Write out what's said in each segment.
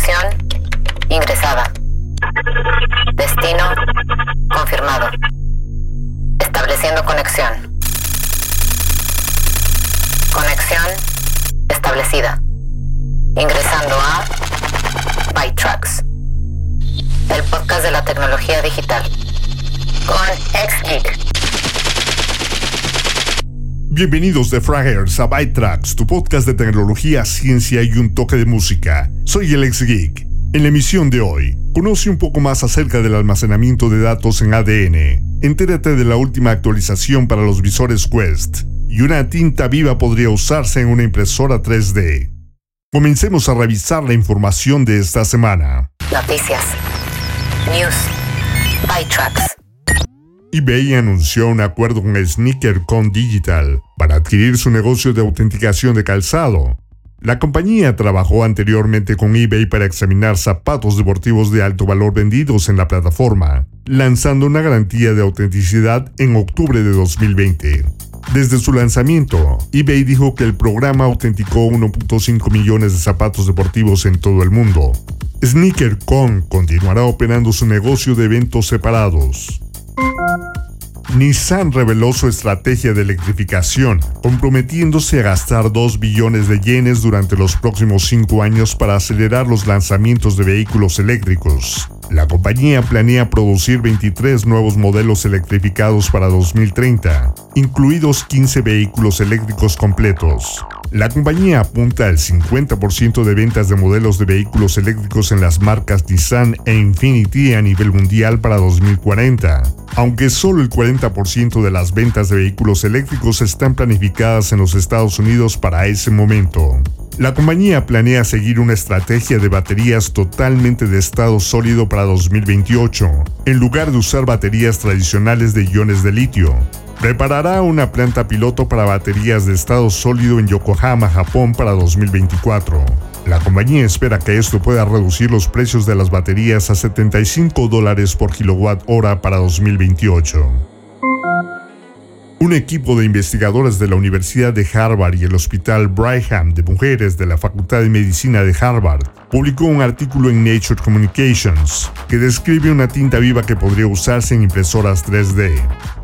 Conexión ingresada. Destino confirmado. Estableciendo conexión. Conexión establecida. Ingresando a ByTrax. El podcast de la tecnología digital. Con XGeek. Bienvenidos de Fraggers a ByTrax, tu podcast de tecnología, ciencia y un toque de música. Soy el ex Geek. En la emisión de hoy, conoce un poco más acerca del almacenamiento de datos en ADN. Entérate de la última actualización para los visores Quest. Y una tinta viva podría usarse en una impresora 3D. Comencemos a revisar la información de esta semana. Noticias. News. ByTrax. eBay anunció un acuerdo con SneakerCon Digital para adquirir su negocio de autenticación de calzado. La compañía trabajó anteriormente con eBay para examinar zapatos deportivos de alto valor vendidos en la plataforma, lanzando una garantía de autenticidad en octubre de 2020. Desde su lanzamiento, eBay dijo que el programa autenticó 1.5 millones de zapatos deportivos en todo el mundo. SneakerCon continuará operando su negocio de eventos separados. Nissan reveló su estrategia de electrificación, comprometiéndose a gastar 2 billones de yenes durante los próximos 5 años para acelerar los lanzamientos de vehículos eléctricos. La compañía planea producir 23 nuevos modelos electrificados para 2030, incluidos 15 vehículos eléctricos completos. La compañía apunta al 50% de ventas de modelos de vehículos eléctricos en las marcas Nissan e Infiniti a nivel mundial para 2040, aunque solo el 40% de las ventas de vehículos eléctricos están planificadas en los Estados Unidos para ese momento. La compañía planea seguir una estrategia de baterías totalmente de estado sólido para 2028, en lugar de usar baterías tradicionales de iones de litio, preparará una planta piloto para baterías de estado sólido en Yokohama, Japón para 2024. La compañía espera que esto pueda reducir los precios de las baterías a 75 dólares por kilowatt hora para 2028. Un equipo de investigadores de la Universidad de Harvard y el Hospital Brigham de Mujeres de la Facultad de Medicina de Harvard publicó un artículo en Nature Communications que describe una tinta viva que podría usarse en impresoras 3D.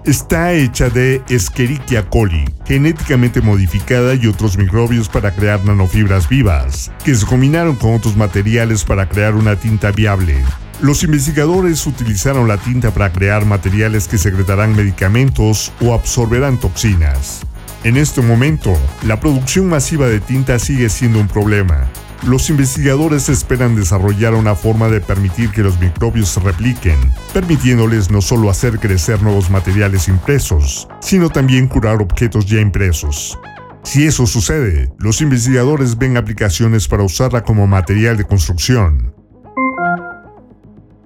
Está hecha de Escherichia coli, genéticamente modificada y otros microbios para crear nanofibras vivas, que se combinaron con otros materiales para crear una tinta viable. Los investigadores utilizaron la tinta para crear materiales que secretarán medicamentos o absorberán toxinas. En este momento, la producción masiva de tinta sigue siendo un problema. Los investigadores esperan desarrollar una forma de permitir que los microbios se repliquen, permitiéndoles no solo hacer crecer nuevos materiales impresos, sino también curar objetos ya impresos. Si eso sucede, los investigadores ven aplicaciones para usarla como material de construcción,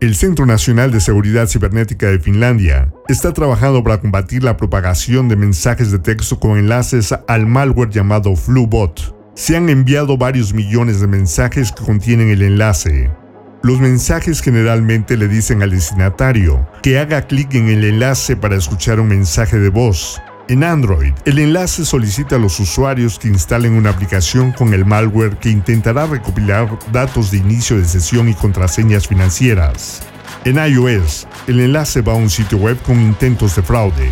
el Centro Nacional de Seguridad Cibernética de Finlandia está trabajando para combatir la propagación de mensajes de texto con enlaces al malware llamado FluBot. Se han enviado varios millones de mensajes que contienen el enlace. Los mensajes generalmente le dicen al destinatario que haga clic en el enlace para escuchar un mensaje de voz, en Android, el enlace solicita a los usuarios que instalen una aplicación con el malware que intentará recopilar datos de inicio de sesión y contraseñas financieras. En iOS, el enlace va a un sitio web con intentos de fraude.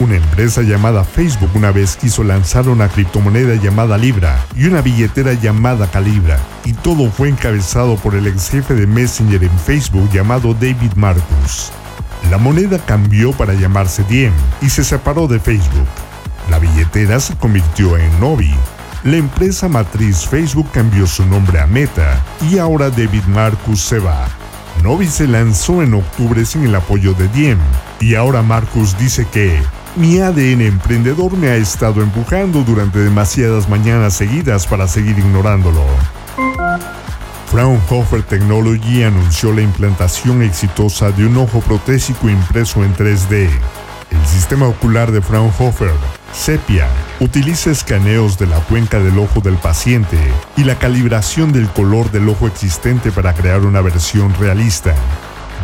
Una empresa llamada Facebook una vez quiso lanzar una criptomoneda llamada Libra y una billetera llamada Calibra, y todo fue encabezado por el ex jefe de Messenger en Facebook llamado David Marcus. La moneda cambió para llamarse Diem y se separó de Facebook. La billetera se convirtió en Novi. La empresa matriz Facebook cambió su nombre a Meta y ahora David Marcus se va. Novi se lanzó en octubre sin el apoyo de Diem y ahora Marcus dice que mi ADN emprendedor me ha estado empujando durante demasiadas mañanas seguidas para seguir ignorándolo. Fraunhofer Technology anunció la implantación exitosa de un ojo protésico impreso en 3D. El sistema ocular de Fraunhofer, Sepia, utiliza escaneos de la cuenca del ojo del paciente y la calibración del color del ojo existente para crear una versión realista.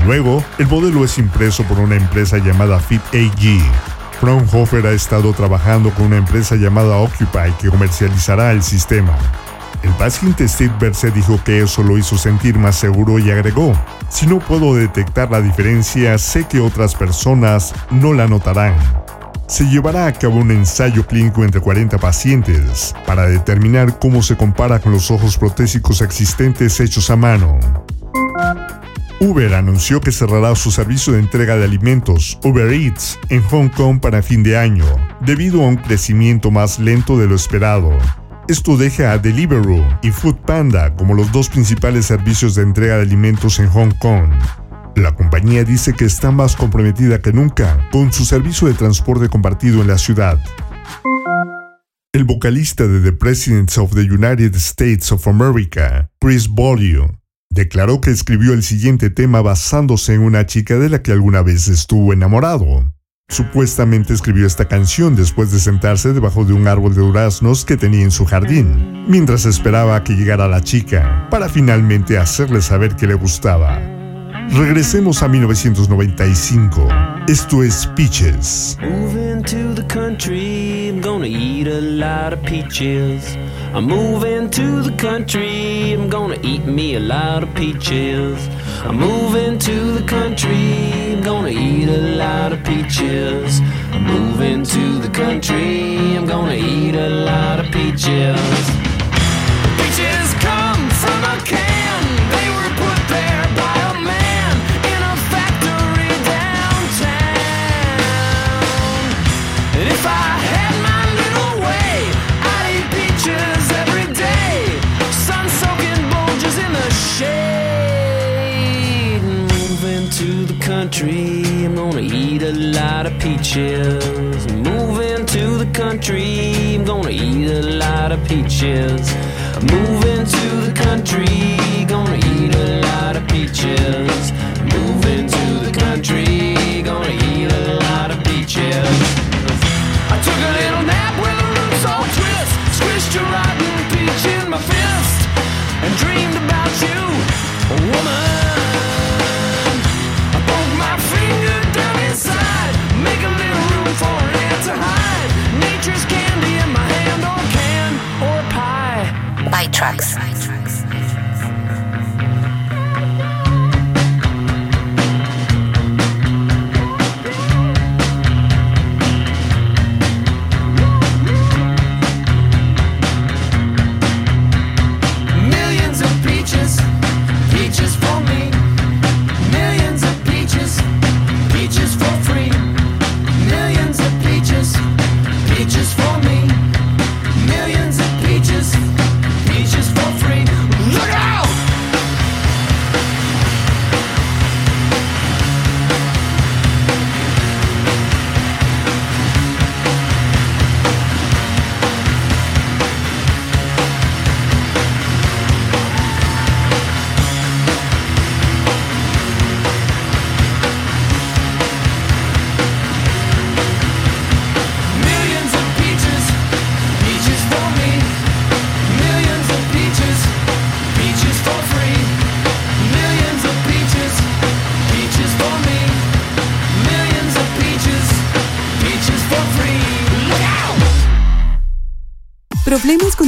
Luego, el modelo es impreso por una empresa llamada Fit AG. Fraunhofer ha estado trabajando con una empresa llamada Occupy que comercializará el sistema. El paciente Steve Berset dijo que eso lo hizo sentir más seguro y agregó, si no puedo detectar la diferencia, sé que otras personas no la notarán. Se llevará a cabo un ensayo clínico entre 40 pacientes para determinar cómo se compara con los ojos protésicos existentes hechos a mano. Uber anunció que cerrará su servicio de entrega de alimentos, Uber Eats, en Hong Kong para fin de año, debido a un crecimiento más lento de lo esperado. Esto deja a Deliveroo y Foodpanda como los dos principales servicios de entrega de alimentos en Hong Kong. La compañía dice que está más comprometida que nunca con su servicio de transporte compartido en la ciudad. El vocalista de The Presidents of the United States of America, Chris Bolio, declaró que escribió el siguiente tema basándose en una chica de la que alguna vez estuvo enamorado. Supuestamente escribió esta canción después de sentarse debajo de un árbol de duraznos que tenía en su jardín, mientras esperaba a que llegara la chica, para finalmente hacerle saber que le gustaba. Regresemos a 1995. Esto es Peaches. peaches. I'm moving to the country, I'm gonna eat me a lot of peaches. I'm moving to the country, I'm gonna eat a lot of peaches. I'm moving to the country, I'm gonna eat a lot of peaches. I'm gonna eat a lot of peaches. Move into the country, I'm gonna eat a lot of peaches. I'm Moving to the country, gonna eat a lot of peaches.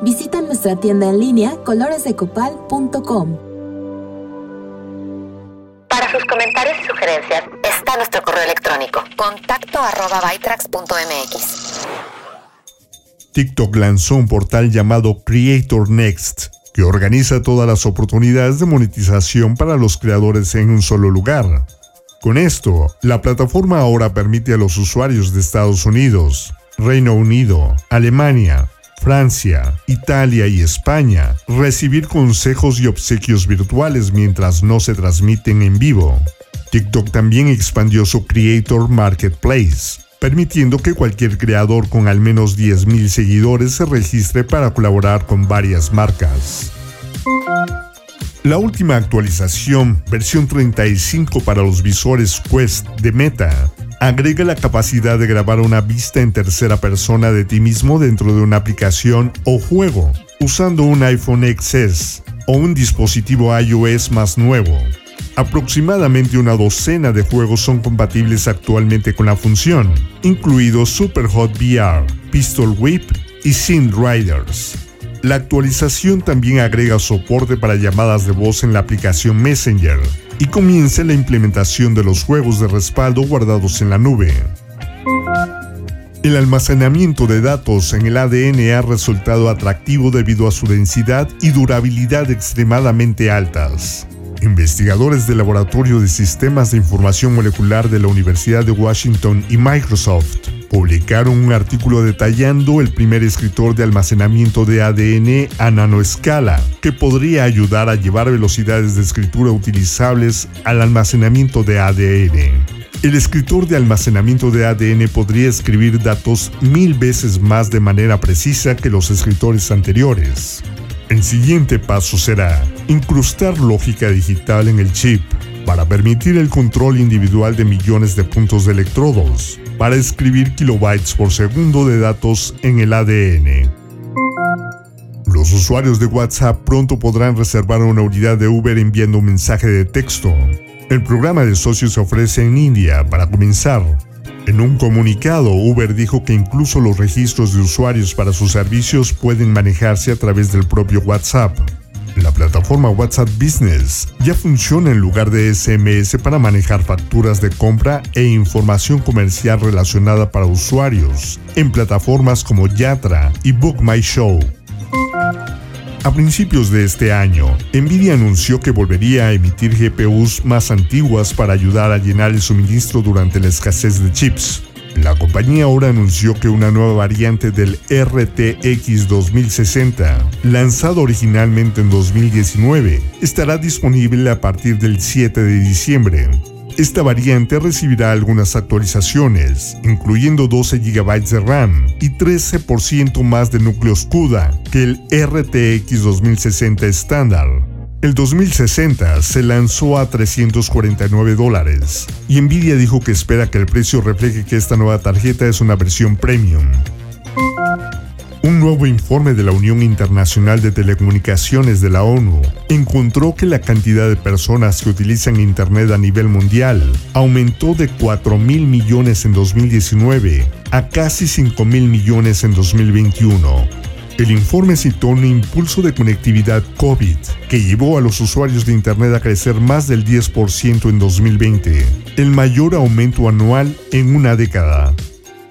Visita nuestra tienda en línea coloresdecopal.com. Para sus comentarios y sugerencias está nuestro correo electrónico contacto arroba TikTok lanzó un portal llamado Creator Next que organiza todas las oportunidades de monetización para los creadores en un solo lugar. Con esto, la plataforma ahora permite a los usuarios de Estados Unidos, Reino Unido, Alemania, Francia, Italia y España recibir consejos y obsequios virtuales mientras no se transmiten en vivo. TikTok también expandió su Creator Marketplace, permitiendo que cualquier creador con al menos 10.000 seguidores se registre para colaborar con varias marcas. La última actualización, versión 35 para los visores Quest de Meta, agrega la capacidad de grabar una vista en tercera persona de ti mismo dentro de una aplicación o juego, usando un iPhone XS o un dispositivo iOS más nuevo. Aproximadamente una docena de juegos son compatibles actualmente con la función, incluidos Superhot VR, Pistol Whip y Synth Riders. La actualización también agrega soporte para llamadas de voz en la aplicación Messenger y comienza la implementación de los juegos de respaldo guardados en la nube. El almacenamiento de datos en el ADN ha resultado atractivo debido a su densidad y durabilidad extremadamente altas. Investigadores del Laboratorio de Sistemas de Información Molecular de la Universidad de Washington y Microsoft publicaron un artículo detallando el primer escritor de almacenamiento de ADN a nanoescala, que podría ayudar a llevar velocidades de escritura utilizables al almacenamiento de ADN. El escritor de almacenamiento de ADN podría escribir datos mil veces más de manera precisa que los escritores anteriores. El siguiente paso será incrustar lógica digital en el chip para permitir el control individual de millones de puntos de electrodos para escribir kilobytes por segundo de datos en el ADN. Los usuarios de WhatsApp pronto podrán reservar una unidad de Uber enviando un mensaje de texto. El programa de socios se ofrece en India para comenzar en un comunicado, Uber dijo que incluso los registros de usuarios para sus servicios pueden manejarse a través del propio WhatsApp. La plataforma WhatsApp Business ya funciona en lugar de SMS para manejar facturas de compra e información comercial relacionada para usuarios en plataformas como Yatra y Book My Show. A principios de este año, Nvidia anunció que volvería a emitir GPUs más antiguas para ayudar a llenar el suministro durante la escasez de chips. La compañía ahora anunció que una nueva variante del RTX 2060, lanzado originalmente en 2019, estará disponible a partir del 7 de diciembre. Esta variante recibirá algunas actualizaciones, incluyendo 12 GB de RAM y 13% más de núcleos CUDA que el RTX 2060 estándar. El 2060 se lanzó a 349 dólares y Nvidia dijo que espera que el precio refleje que esta nueva tarjeta es una versión premium. Un nuevo informe de la Unión Internacional de Telecomunicaciones de la ONU encontró que la cantidad de personas que utilizan Internet a nivel mundial aumentó de 4 mil millones en 2019 a casi 5 mil millones en 2021. El informe citó un impulso de conectividad COVID que llevó a los usuarios de Internet a crecer más del 10% en 2020, el mayor aumento anual en una década.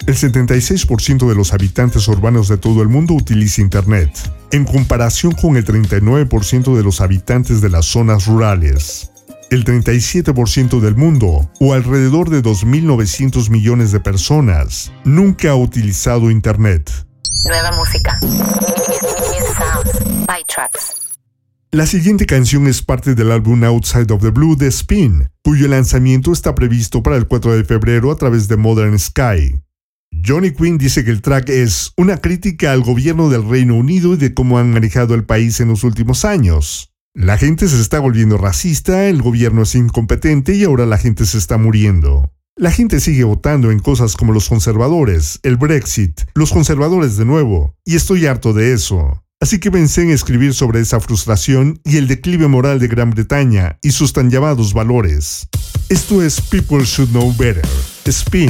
El 76% de los habitantes urbanos de todo el mundo utiliza Internet. en comparación con el 39% de los habitantes de las zonas rurales. El 37% del mundo, o alrededor de 2.900 millones de personas, nunca ha utilizado Internet. Nueva música. La siguiente canción es parte del álbum Outside of the Blue de Spin, cuyo lanzamiento está previsto para el 4 de febrero a través de Modern Sky. Johnny Quinn dice que el track es una crítica al gobierno del Reino Unido y de cómo han manejado el país en los últimos años. La gente se está volviendo racista, el gobierno es incompetente y ahora la gente se está muriendo. La gente sigue votando en cosas como los conservadores, el Brexit, los conservadores de nuevo, y estoy harto de eso. Así que pensé en escribir sobre esa frustración y el declive moral de Gran Bretaña y sus tan llamados valores. Esto es People Should Know Better. Spin.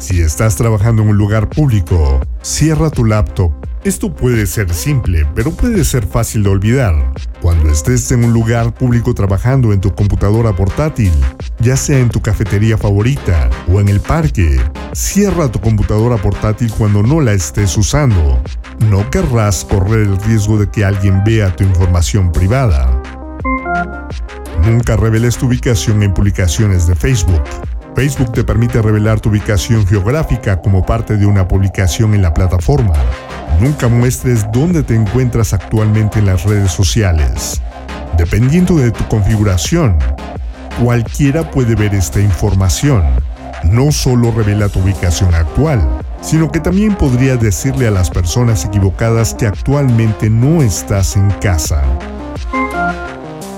Si estás trabajando en un lugar público, cierra tu laptop. Esto puede ser simple, pero puede ser fácil de olvidar. Cuando estés en un lugar público trabajando en tu computadora portátil, ya sea en tu cafetería favorita o en el parque, cierra tu computadora portátil cuando no la estés usando. No querrás correr el riesgo de que alguien vea tu información privada. Nunca reveles tu ubicación en publicaciones de Facebook. Facebook te permite revelar tu ubicación geográfica como parte de una publicación en la plataforma. Nunca muestres dónde te encuentras actualmente en las redes sociales. Dependiendo de tu configuración, cualquiera puede ver esta información. No solo revela tu ubicación actual, sino que también podría decirle a las personas equivocadas que actualmente no estás en casa.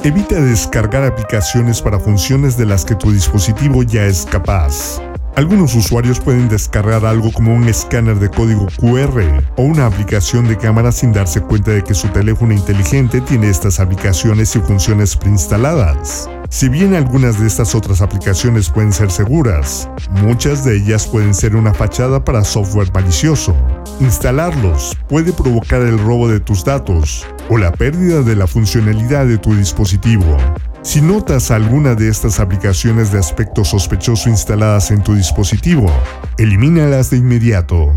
Evita descargar aplicaciones para funciones de las que tu dispositivo ya es capaz. Algunos usuarios pueden descargar algo como un escáner de código QR o una aplicación de cámara sin darse cuenta de que su teléfono inteligente tiene estas aplicaciones y funciones preinstaladas. Si bien algunas de estas otras aplicaciones pueden ser seguras, muchas de ellas pueden ser una fachada para software malicioso. Instalarlos puede provocar el robo de tus datos o la pérdida de la funcionalidad de tu dispositivo. Si notas alguna de estas aplicaciones de aspecto sospechoso instaladas en tu dispositivo, elimínalas de inmediato.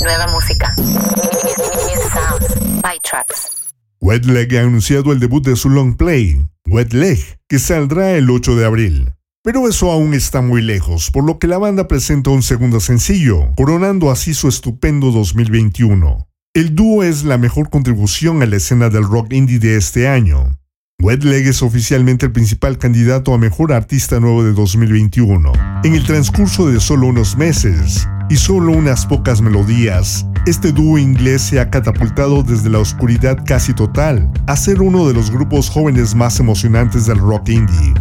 Nueva música. New sounds. By Trucks. Wet Leg ha anunciado el debut de su long play, Wet Leg, que saldrá el 8 de abril. Pero eso aún está muy lejos, por lo que la banda presenta un segundo sencillo, coronando así su estupendo 2021. El dúo es la mejor contribución a la escena del rock indie de este año. Wet Leg es oficialmente el principal candidato a Mejor Artista Nuevo de 2021. En el transcurso de solo unos meses y solo unas pocas melodías, este dúo inglés se ha catapultado desde la oscuridad casi total a ser uno de los grupos jóvenes más emocionantes del rock indie.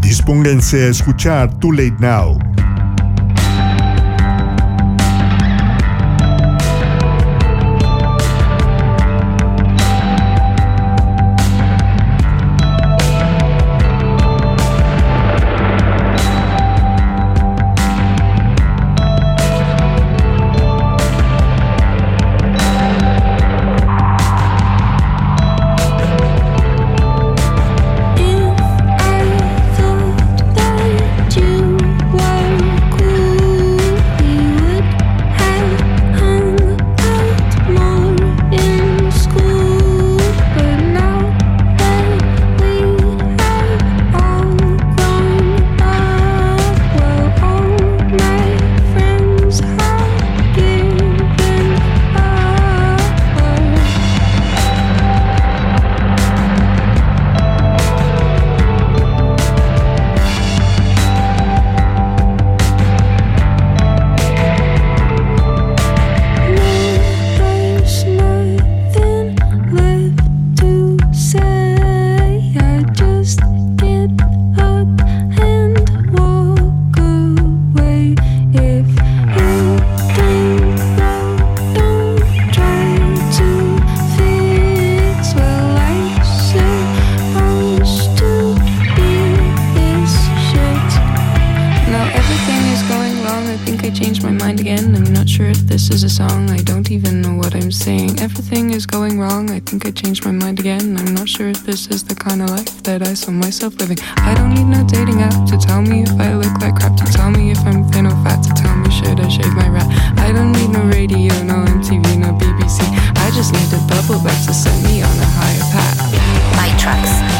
Dispónganse a escuchar Too Late Now, is a song. I don't even know what I'm saying. Everything is going wrong. I think I changed my mind again. I'm not sure if this is the kind of life that I saw myself living. I don't need no dating app to tell me if I look like crap, to tell me if I'm thin or fat, to tell me should I shave my rat. I don't need no radio, no MTV, no BBC. I just need a bubble bath to set me on a higher path. My tracks.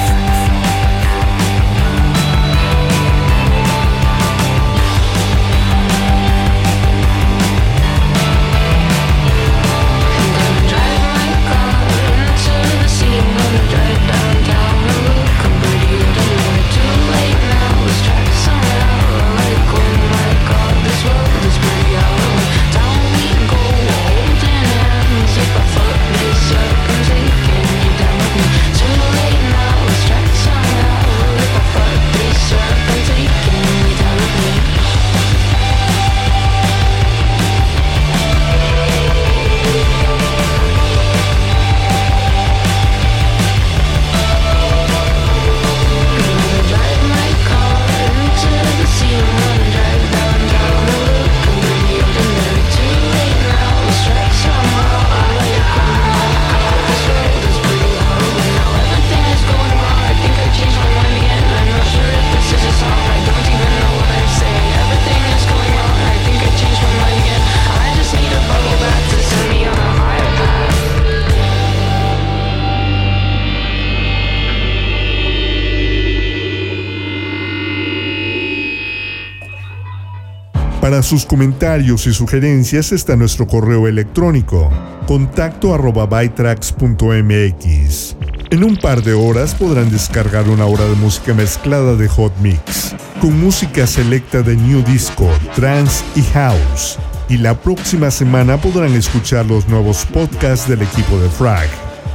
Para sus comentarios y sugerencias está nuestro correo electrónico contacto arroba En un par de horas podrán descargar una hora de música mezclada de Hot Mix, con música selecta de New Disco, Trance y House. Y la próxima semana podrán escuchar los nuevos podcasts del equipo de Frag.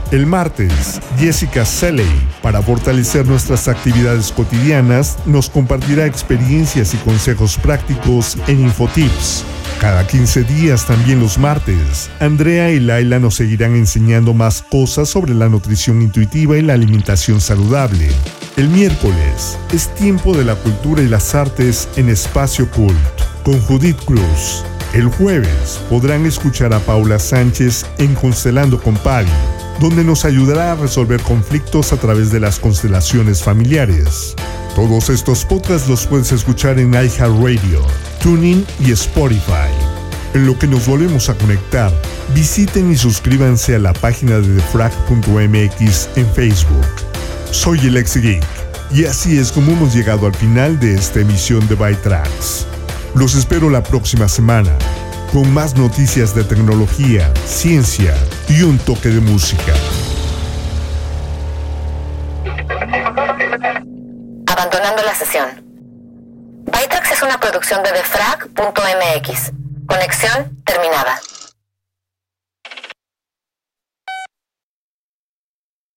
El martes, Jessica Selley, para fortalecer nuestras actividades cotidianas, nos compartirá experiencias y consejos prácticos en Infotips. Cada 15 días, también los martes, Andrea y Laila nos seguirán enseñando más cosas sobre la nutrición intuitiva y la alimentación saludable. El miércoles es tiempo de la cultura y las artes en Espacio Cult, con Judith Cruz. El jueves podrán escuchar a Paula Sánchez en Constelando con Pali donde nos ayudará a resolver conflictos a través de las constelaciones familiares. Todos estos podcasts los puedes escuchar en iHeartRadio, TuneIn y Spotify. En lo que nos volvemos a conectar, visiten y suscríbanse a la página de defrag.mx en Facebook. Soy el ex y así es como hemos llegado al final de esta emisión de Byte Tracks. Los espero la próxima semana con más noticias de tecnología, ciencia y un toque de música. Abandonando la sesión. Bytrax es una producción de defrag.mx. Conexión terminada.